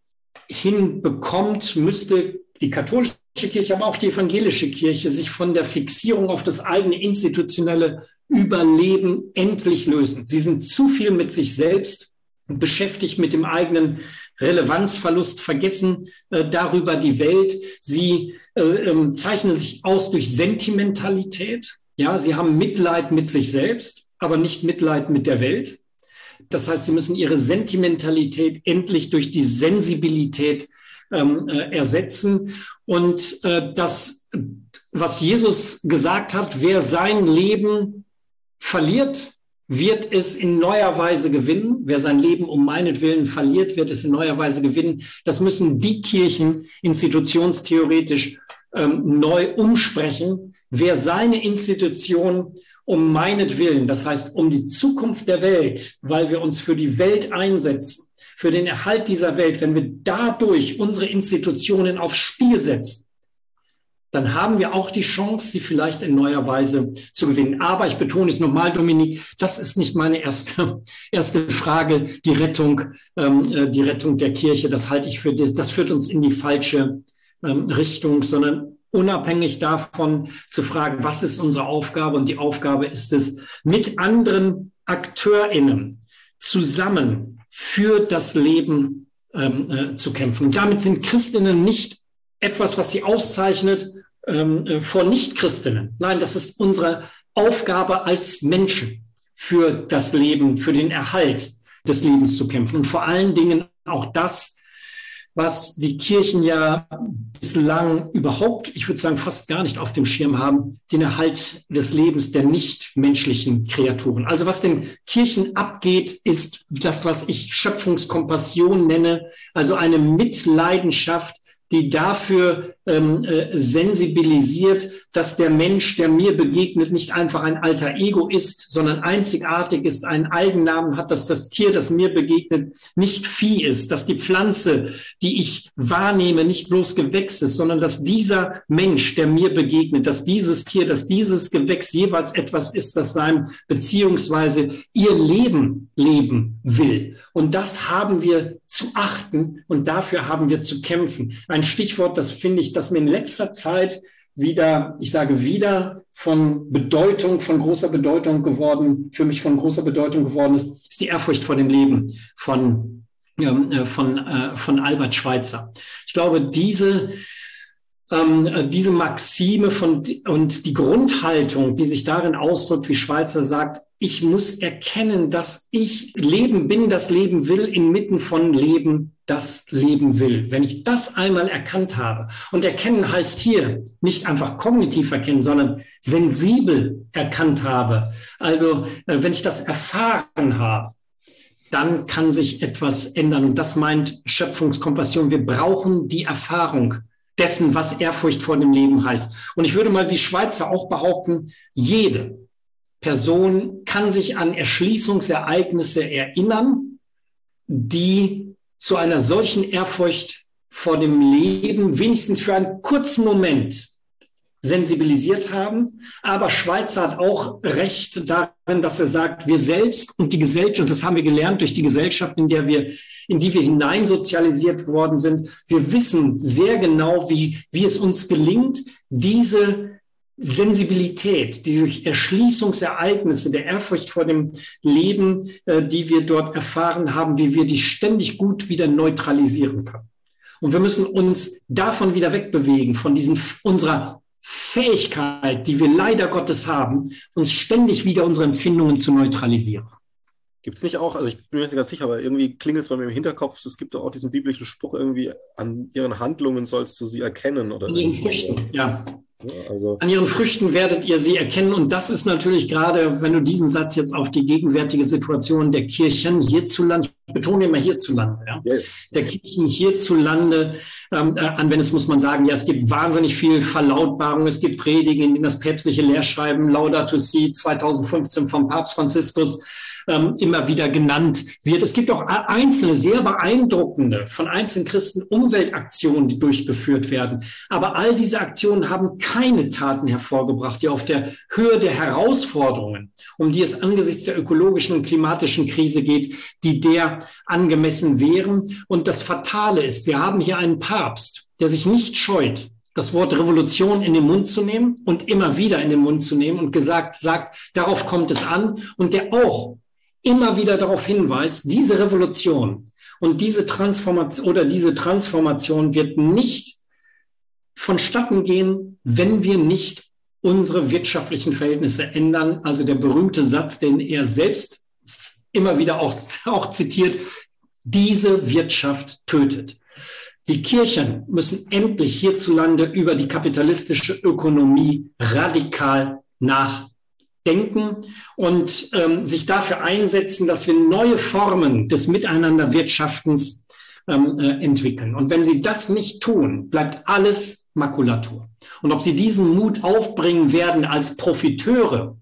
hinbekommt, müsste die katholische Kirche, aber auch die evangelische Kirche sich von der Fixierung auf das eigene institutionelle Überleben endlich lösen. Sie sind zu viel mit sich selbst beschäftigt mit dem eigenen Relevanzverlust, vergessen äh, darüber die Welt. Sie äh, äh, zeichnen sich aus durch Sentimentalität. Ja, sie haben Mitleid mit sich selbst aber nicht Mitleid mit der Welt. Das heißt, sie müssen ihre Sentimentalität endlich durch die Sensibilität ähm, äh, ersetzen. Und äh, das, was Jesus gesagt hat, wer sein Leben verliert, wird es in neuer Weise gewinnen. Wer sein Leben um meinetwillen verliert, wird es in neuer Weise gewinnen. Das müssen die Kirchen institutionstheoretisch ähm, neu umsprechen. Wer seine Institution um meinetwillen, das heißt um die Zukunft der Welt, weil wir uns für die Welt einsetzen, für den Erhalt dieser Welt, wenn wir dadurch unsere Institutionen aufs Spiel setzen, dann haben wir auch die Chance, sie vielleicht in neuer Weise zu gewinnen. Aber ich betone es nochmal, Dominik, das ist nicht meine erste, erste Frage, die Rettung, ähm, äh, die Rettung der Kirche. Das halte ich für, das führt uns in die falsche ähm, Richtung, sondern unabhängig davon zu fragen, was ist unsere Aufgabe? Und die Aufgabe ist es, mit anderen AkteurInnen zusammen für das Leben ähm, äh, zu kämpfen. Und damit sind Christinnen nicht etwas, was sie auszeichnet ähm, äh, vor Nichtchristinnen. Nein, das ist unsere Aufgabe als Menschen für das Leben, für den Erhalt des Lebens zu kämpfen. Und vor allen Dingen auch das, was die Kirchen ja bislang überhaupt, ich würde sagen, fast gar nicht auf dem Schirm haben, den Erhalt des Lebens der nichtmenschlichen Kreaturen. Also was den Kirchen abgeht, ist das, was ich Schöpfungskompassion nenne, also eine Mitleidenschaft die dafür ähm, äh, sensibilisiert, dass der Mensch, der mir begegnet, nicht einfach ein alter Ego ist, sondern einzigartig ist, einen Eigennamen hat, dass das Tier, das mir begegnet, nicht Vieh ist, dass die Pflanze, die ich wahrnehme, nicht bloß Gewächs ist, sondern dass dieser Mensch, der mir begegnet, dass dieses Tier, dass dieses Gewächs jeweils etwas ist, das sein beziehungsweise ihr Leben leben will. Und das haben wir zu achten und dafür haben wir zu kämpfen. Ein Stichwort, das finde ich, das mir in letzter Zeit wieder, ich sage wieder, von Bedeutung, von großer Bedeutung geworden, für mich von großer Bedeutung geworden ist, ist die Ehrfurcht vor dem Leben von, ähm, äh, von, äh, von Albert Schweitzer. Ich glaube, diese, ähm, äh, diese Maxime von, und die Grundhaltung, die sich darin ausdrückt, wie Schweizer sagt, ich muss erkennen, dass ich Leben bin, das Leben will, inmitten von Leben, das Leben will. Wenn ich das einmal erkannt habe, und erkennen heißt hier nicht einfach kognitiv erkennen, sondern sensibel erkannt habe, also äh, wenn ich das erfahren habe, dann kann sich etwas ändern. Und das meint Schöpfungskompassion. Wir brauchen die Erfahrung dessen, was Ehrfurcht vor dem Leben heißt. Und ich würde mal wie Schweizer auch behaupten, jede Person kann sich an Erschließungsereignisse erinnern, die zu einer solchen Ehrfurcht vor dem Leben wenigstens für einen kurzen Moment sensibilisiert haben. Aber Schweizer hat auch Recht darin, dass er sagt, wir selbst und die Gesellschaft, und das haben wir gelernt durch die Gesellschaft, in der wir, in die wir hineinsozialisiert worden sind, wir wissen sehr genau, wie, wie es uns gelingt, diese Sensibilität, die durch Erschließungsereignisse der Ehrfurcht vor dem Leben, äh, die wir dort erfahren haben, wie wir die ständig gut wieder neutralisieren können. Und wir müssen uns davon wieder wegbewegen, von diesen unserer Fähigkeit, die wir leider Gottes haben, uns ständig wieder unsere Empfindungen zu neutralisieren. Gibt es nicht auch, also ich bin mir nicht ganz sicher, aber irgendwie klingelt es bei mir im Hinterkopf, es gibt auch diesen biblischen Spruch irgendwie, an ihren Handlungen sollst du sie erkennen. Oder an ihren Früchten, ja. Also. An ihren Früchten werdet ihr sie erkennen. Und das ist natürlich gerade, wenn du diesen Satz jetzt auf die gegenwärtige Situation der Kirchen hierzulande, ich betone immer hierzulande, ja, ja. der Kirchen hierzulande ähm, äh, anwendest, muss man sagen, ja, es gibt wahnsinnig viel Verlautbarung, es gibt Predigen, in denen das päpstliche Lehrschreiben Laudato Si 2015 vom Papst Franziskus ähm, immer wieder genannt wird. Es gibt auch einzelne, sehr beeindruckende von einzelnen Christen Umweltaktionen, die durchgeführt werden. Aber all diese Aktionen haben keine Taten hervorgebracht, die auf der Höhe der Herausforderungen, um die es angesichts der ökologischen und klimatischen Krise geht, die der angemessen wären. Und das Fatale ist, wir haben hier einen Papst, der sich nicht scheut, das Wort Revolution in den Mund zu nehmen und immer wieder in den Mund zu nehmen und gesagt, sagt, darauf kommt es an und der auch immer wieder darauf hinweist, diese Revolution und diese Transformation oder diese Transformation wird nicht vonstatten gehen, wenn wir nicht unsere wirtschaftlichen Verhältnisse ändern. Also der berühmte Satz, den er selbst immer wieder auch, auch zitiert, diese Wirtschaft tötet. Die Kirchen müssen endlich hierzulande über die kapitalistische Ökonomie radikal nach denken und ähm, sich dafür einsetzen, dass wir neue Formen des Miteinanderwirtschaftens ähm, äh, entwickeln. Und wenn sie das nicht tun, bleibt alles Makulatur. Und ob sie diesen Mut aufbringen werden als Profiteure,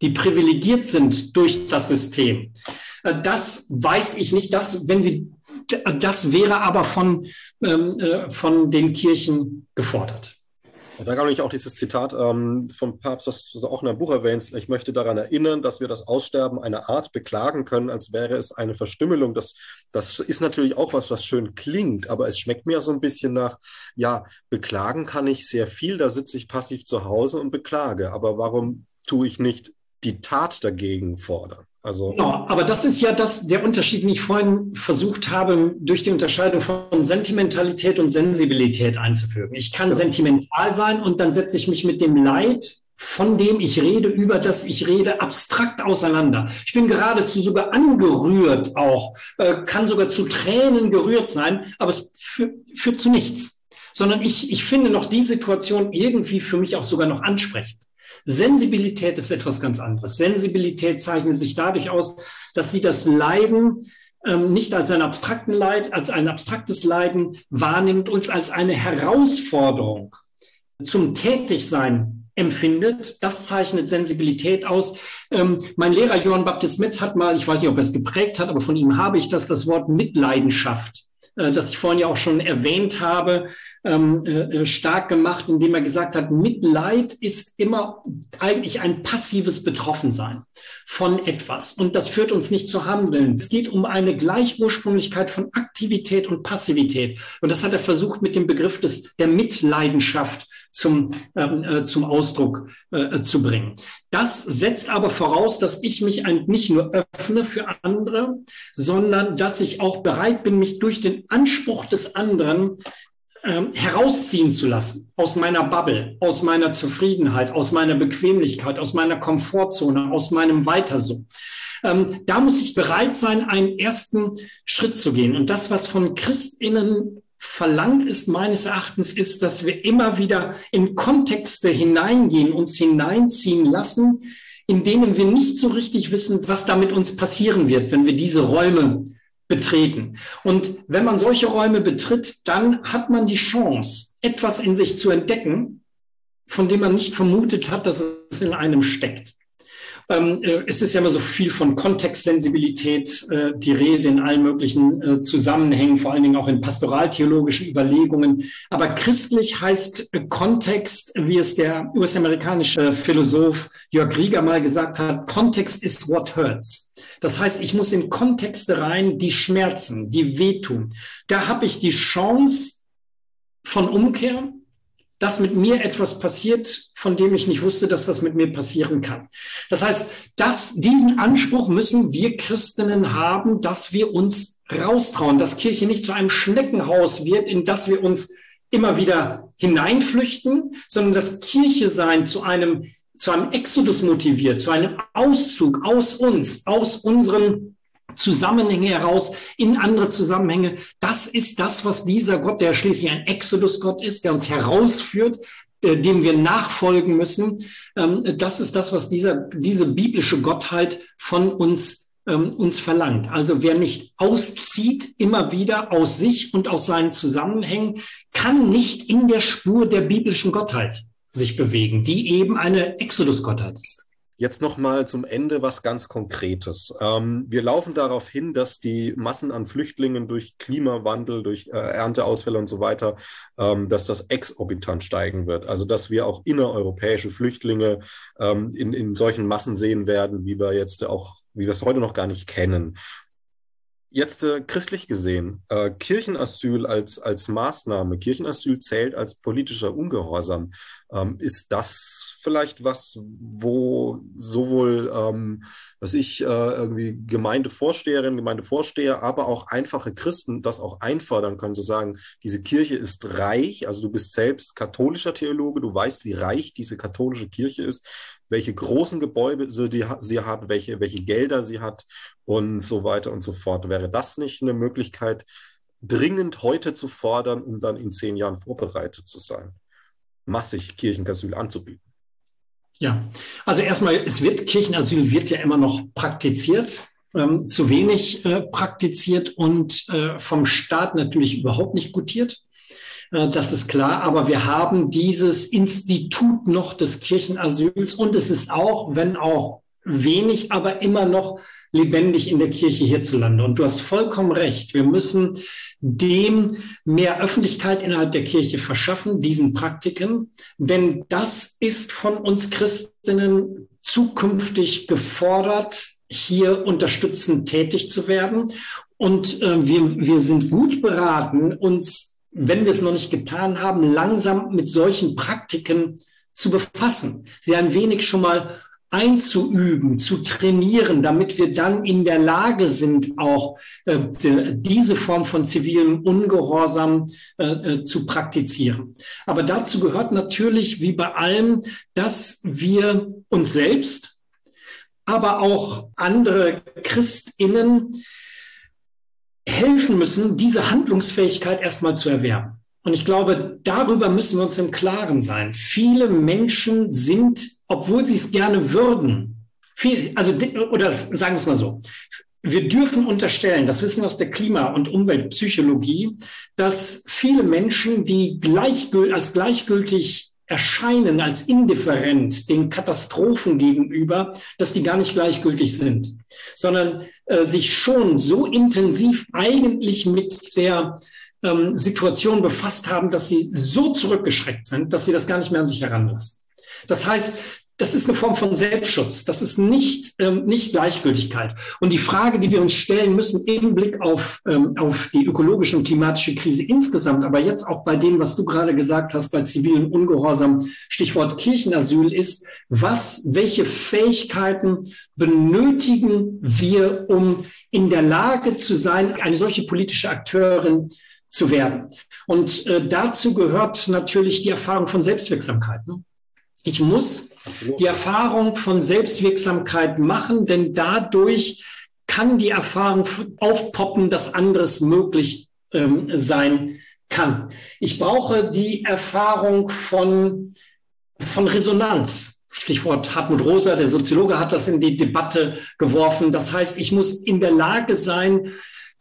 die privilegiert sind durch das System, äh, das weiß ich nicht. Das, wenn sie, das wäre aber von, ähm, äh, von den Kirchen gefordert. Da gab es auch dieses Zitat ähm, vom Papst, das du auch in deinem Buch erwähnst. Ich möchte daran erinnern, dass wir das Aussterben einer Art beklagen können, als wäre es eine Verstümmelung. Das, das ist natürlich auch was, was schön klingt, aber es schmeckt mir so ein bisschen nach, ja, beklagen kann ich sehr viel, da sitze ich passiv zu Hause und beklage. Aber warum tue ich nicht die Tat dagegen fordern? Also genau, aber das ist ja das, der Unterschied, den ich vorhin versucht habe, durch die Unterscheidung von Sentimentalität und Sensibilität einzufügen. Ich kann ja. sentimental sein und dann setze ich mich mit dem Leid, von dem ich rede, über das ich rede, abstrakt auseinander. Ich bin geradezu sogar angerührt auch, äh, kann sogar zu Tränen gerührt sein, aber es führt, führt zu nichts. Sondern ich, ich finde noch die Situation irgendwie für mich auch sogar noch ansprechend. Sensibilität ist etwas ganz anderes. Sensibilität zeichnet sich dadurch aus, dass sie das Leiden ähm, nicht als ein abstrakten Leid, als ein abstraktes Leiden wahrnimmt, uns als eine Herausforderung zum Tätigsein empfindet. Das zeichnet Sensibilität aus. Ähm, mein Lehrer Johann Baptist Metz hat mal, ich weiß nicht, ob er es geprägt hat, aber von ihm habe ich das, das Wort Mitleidenschaft das ich vorhin ja auch schon erwähnt habe, ähm, äh, äh, stark gemacht, indem er gesagt hat, Mitleid ist immer eigentlich ein passives Betroffensein von etwas. Und das führt uns nicht zu Handeln. Es geht um eine Gleichursprünglichkeit von Aktivität und Passivität. Und das hat er versucht mit dem Begriff des, der Mitleidenschaft zum, ähm, äh, zum Ausdruck äh, zu bringen. Das setzt aber voraus, dass ich mich nicht nur öffne für andere, sondern dass ich auch bereit bin, mich durch den Anspruch des anderen ähm, herausziehen zu lassen aus meiner Bubble, aus meiner Zufriedenheit, aus meiner Bequemlichkeit, aus meiner Komfortzone, aus meinem Weiterso. Ähm, da muss ich bereit sein, einen ersten Schritt zu gehen. Und das, was von Christinnen verlangt ist meines Erachtens, ist, dass wir immer wieder in Kontexte hineingehen, uns hineinziehen lassen, in denen wir nicht so richtig wissen, was damit uns passieren wird, wenn wir diese Räume betreten. Und wenn man solche Räume betritt, dann hat man die Chance, etwas in sich zu entdecken, von dem man nicht vermutet hat, dass es in einem steckt. Ähm, äh, es ist ja immer so viel von Kontextsensibilität äh, die Rede in allen möglichen äh, Zusammenhängen, vor allen Dingen auch in pastoraltheologischen Überlegungen. Aber christlich heißt äh, Kontext, wie es der US-amerikanische Philosoph Jörg Rieger mal gesagt hat, Kontext is what hurts. Das heißt, ich muss in Kontexte rein, die schmerzen, die wehtun. Da habe ich die Chance von Umkehr, dass mit mir etwas passiert, von dem ich nicht wusste, dass das mit mir passieren kann. Das heißt, dass diesen Anspruch müssen wir Christinnen haben, dass wir uns raustrauen, dass Kirche nicht zu einem Schneckenhaus wird, in das wir uns immer wieder hineinflüchten, sondern dass Kirche sein zu einem, zu einem Exodus motiviert, zu einem Auszug aus uns, aus unseren Zusammenhänge heraus in andere Zusammenhänge. Das ist das, was dieser Gott, der schließlich ein Exodus-Gott ist, der uns herausführt, äh, dem wir nachfolgen müssen. Ähm, das ist das, was dieser, diese biblische Gottheit von uns ähm, uns verlangt. Also wer nicht auszieht, immer wieder aus sich und aus seinen Zusammenhängen, kann nicht in der Spur der biblischen Gottheit sich bewegen, die eben eine Exodus-Gottheit ist. Jetzt noch mal zum Ende was ganz Konkretes. Ähm, wir laufen darauf hin, dass die Massen an Flüchtlingen durch Klimawandel, durch äh, Ernteausfälle und so weiter, ähm, dass das exorbitant steigen wird. Also dass wir auch innereuropäische Flüchtlinge ähm, in, in solchen Massen sehen werden, wie wir jetzt auch, wie wir es heute noch gar nicht kennen. Jetzt äh, christlich gesehen, äh, Kirchenasyl als, als Maßnahme, Kirchenasyl zählt als politischer Ungehorsam. Ähm, ist das vielleicht was, wo sowohl, ähm, was ich, äh, irgendwie Gemeindevorsteherinnen, Gemeindevorsteher, aber auch einfache Christen das auch einfordern können, zu sagen, diese Kirche ist reich, also du bist selbst katholischer Theologe, du weißt, wie reich diese katholische Kirche ist, welche großen Gebäude sie, sie hat, welche, welche Gelder sie hat und so weiter und so fort. Wäre das nicht eine Möglichkeit, dringend heute zu fordern, um dann in zehn Jahren vorbereitet zu sein, massig Kirchenasyl anzubieten? Ja, also erstmal, es wird Kirchenasyl wird ja immer noch praktiziert. Ähm, zu wenig äh, praktiziert und äh, vom Staat natürlich überhaupt nicht gutiert. Äh, das ist klar. Aber wir haben dieses Institut noch des Kirchenasyls und es ist auch, wenn auch wenig, aber immer noch lebendig in der Kirche hierzulande. Und du hast vollkommen recht. Wir müssen dem mehr Öffentlichkeit innerhalb der Kirche verschaffen, diesen Praktiken. Denn das ist von uns Christinnen zukünftig gefordert, hier unterstützend tätig zu werden. Und äh, wir, wir sind gut beraten, uns wenn wir es noch nicht getan haben, langsam mit solchen Praktiken zu befassen, sie ein wenig schon mal einzuüben, zu trainieren, damit wir dann in der Lage sind, auch äh, diese Form von zivilem Ungehorsam äh, äh, zu praktizieren. Aber dazu gehört natürlich, wie bei allem, dass wir uns selbst, aber auch andere Christinnen helfen müssen, diese Handlungsfähigkeit erstmal zu erwerben. Und ich glaube, darüber müssen wir uns im Klaren sein. Viele Menschen sind, obwohl sie es gerne würden, viel, also, oder sagen wir es mal so. Wir dürfen unterstellen, das wissen wir aus der Klima- und Umweltpsychologie, dass viele Menschen, die gleichgül als gleichgültig erscheinen, als indifferent den Katastrophen gegenüber, dass die gar nicht gleichgültig sind, sondern äh, sich schon so intensiv eigentlich mit der ähm, Situation befasst haben, dass sie so zurückgeschreckt sind, dass sie das gar nicht mehr an sich heranlassen. Das heißt, das ist eine Form von Selbstschutz. Das ist nicht, ähm, nicht Gleichgültigkeit. Und die Frage, die wir uns stellen müssen im Blick auf, ähm, auf die ökologische und klimatische Krise insgesamt, aber jetzt auch bei dem, was du gerade gesagt hast, bei zivilen Ungehorsam, Stichwort Kirchenasyl, ist, was, welche Fähigkeiten benötigen wir, um in der Lage zu sein, eine solche politische Akteurin zu werden? Und äh, dazu gehört natürlich die Erfahrung von Selbstwirksamkeit. Ne? Ich muss die Erfahrung von Selbstwirksamkeit machen, denn dadurch kann die Erfahrung aufpoppen, dass anderes möglich ähm, sein kann. Ich brauche die Erfahrung von, von Resonanz. Stichwort Hartmut Rosa, der Soziologe, hat das in die Debatte geworfen. Das heißt, ich muss in der Lage sein,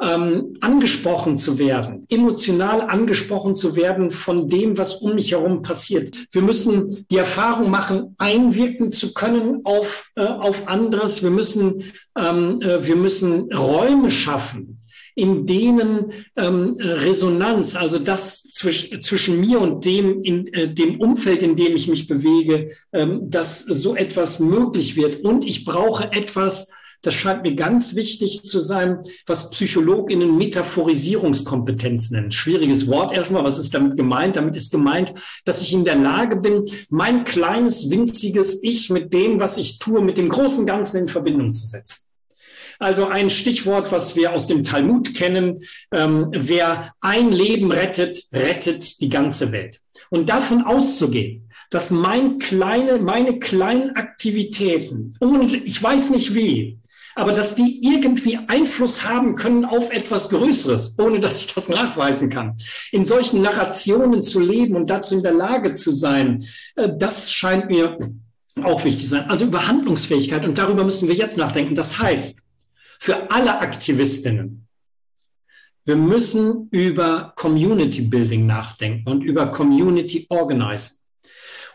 ähm, angesprochen zu werden, emotional angesprochen zu werden von dem, was um mich herum passiert. Wir müssen die Erfahrung machen, einwirken zu können auf, äh, auf anderes. Wir müssen, ähm, äh, wir müssen Räume schaffen, in denen ähm, Resonanz, also das zwisch, zwischen mir und dem, in äh, dem Umfeld, in dem ich mich bewege, ähm, dass so etwas möglich wird. Und ich brauche etwas, das scheint mir ganz wichtig zu sein, was PsychologInnen Metaphorisierungskompetenz nennen. Schwieriges Wort erstmal. Was ist damit gemeint? Damit ist gemeint, dass ich in der Lage bin, mein kleines, winziges Ich mit dem, was ich tue, mit dem großen Ganzen in Verbindung zu setzen. Also ein Stichwort, was wir aus dem Talmud kennen. Ähm, wer ein Leben rettet, rettet die ganze Welt. Und davon auszugehen, dass mein kleine, meine kleinen Aktivitäten, ohne, ich weiß nicht wie, aber dass die irgendwie Einfluss haben können auf etwas Größeres, ohne dass ich das nachweisen kann. In solchen Narrationen zu leben und dazu in der Lage zu sein, äh, das scheint mir auch wichtig zu sein. Also über Handlungsfähigkeit und darüber müssen wir jetzt nachdenken. Das heißt, für alle Aktivistinnen, wir müssen über Community Building nachdenken und über Community Organizing.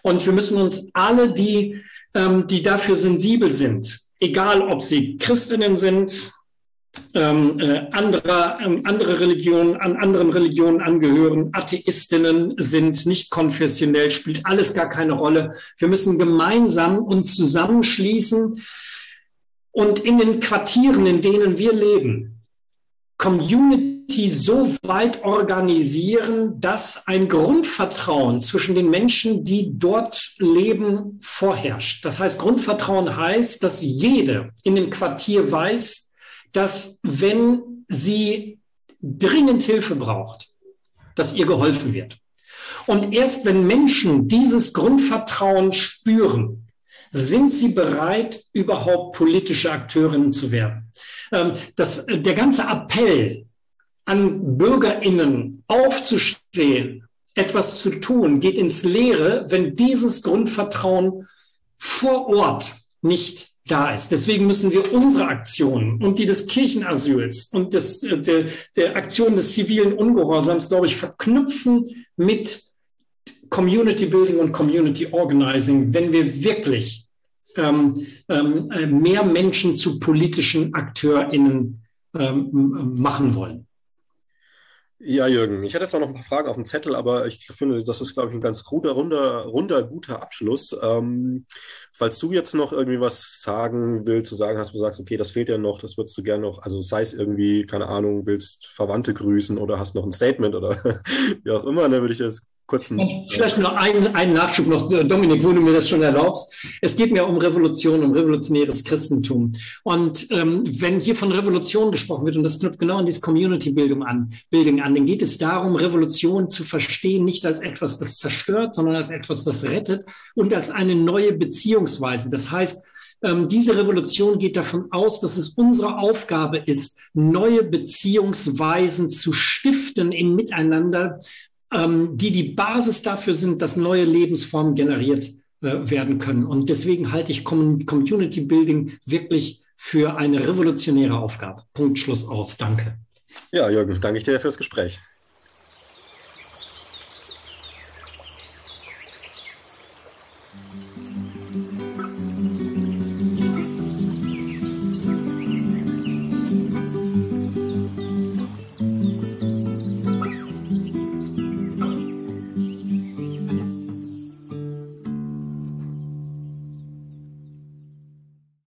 Und wir müssen uns alle, die, ähm, die dafür sensibel sind, egal ob sie Christinnen sind, ähm, äh, anderer, ähm, andere Religionen, an anderen Religionen angehören, Atheistinnen sind, nicht konfessionell, spielt alles gar keine Rolle. Wir müssen gemeinsam uns zusammenschließen und in den Quartieren, in denen wir leben, Community Community so weit organisieren, dass ein Grundvertrauen zwischen den Menschen, die dort leben, vorherrscht. Das heißt, Grundvertrauen heißt, dass jede in dem Quartier weiß, dass wenn sie dringend Hilfe braucht, dass ihr geholfen wird. Und erst wenn Menschen dieses Grundvertrauen spüren, sind sie bereit, überhaupt politische Akteurinnen zu werden. Ähm, das, der ganze Appell an BürgerInnen aufzustehen, etwas zu tun, geht ins Leere, wenn dieses Grundvertrauen vor Ort nicht da ist. Deswegen müssen wir unsere Aktionen und die des Kirchenasyls und des, der, der Aktion des zivilen Ungehorsams, glaube ich, verknüpfen mit Community Building und Community Organizing, wenn wir wirklich ähm, ähm, mehr Menschen zu politischen AkteurInnen ähm, machen wollen. Ja, Jürgen, ich jetzt auch noch ein paar Fragen auf dem Zettel, aber ich finde, das ist, glaube ich, ein ganz runder, runder, runder guter Abschluss. Ähm, falls du jetzt noch irgendwie was sagen willst, zu sagen hast, du sagst, okay, das fehlt ja noch, das würdest du gerne noch, also sei es irgendwie, keine Ahnung, willst Verwandte grüßen oder hast noch ein Statement oder wie auch immer, dann würde ich das kurzen. Vielleicht noch einen, einen Nachschub noch, Dominik, wo du mir das schon erlaubst. Es geht mir um Revolution, um revolutionäres Christentum. Und ähm, wenn hier von Revolution gesprochen wird, und das knüpft genau an diese Community-Bildung an, Bildung an, dann geht es darum, Revolution zu verstehen, nicht als etwas, das zerstört, sondern als etwas, das rettet und als eine neue Beziehungsweise. Das heißt, ähm, diese Revolution geht davon aus, dass es unsere Aufgabe ist, neue Beziehungsweisen zu stiften im Miteinander, ähm, die die Basis dafür sind, dass neue Lebensformen generiert äh, werden können. Und deswegen halte ich Community Building wirklich für eine revolutionäre Aufgabe. Punkt, Schluss aus. Danke. Ja, Jürgen, danke ich dir fürs Gespräch.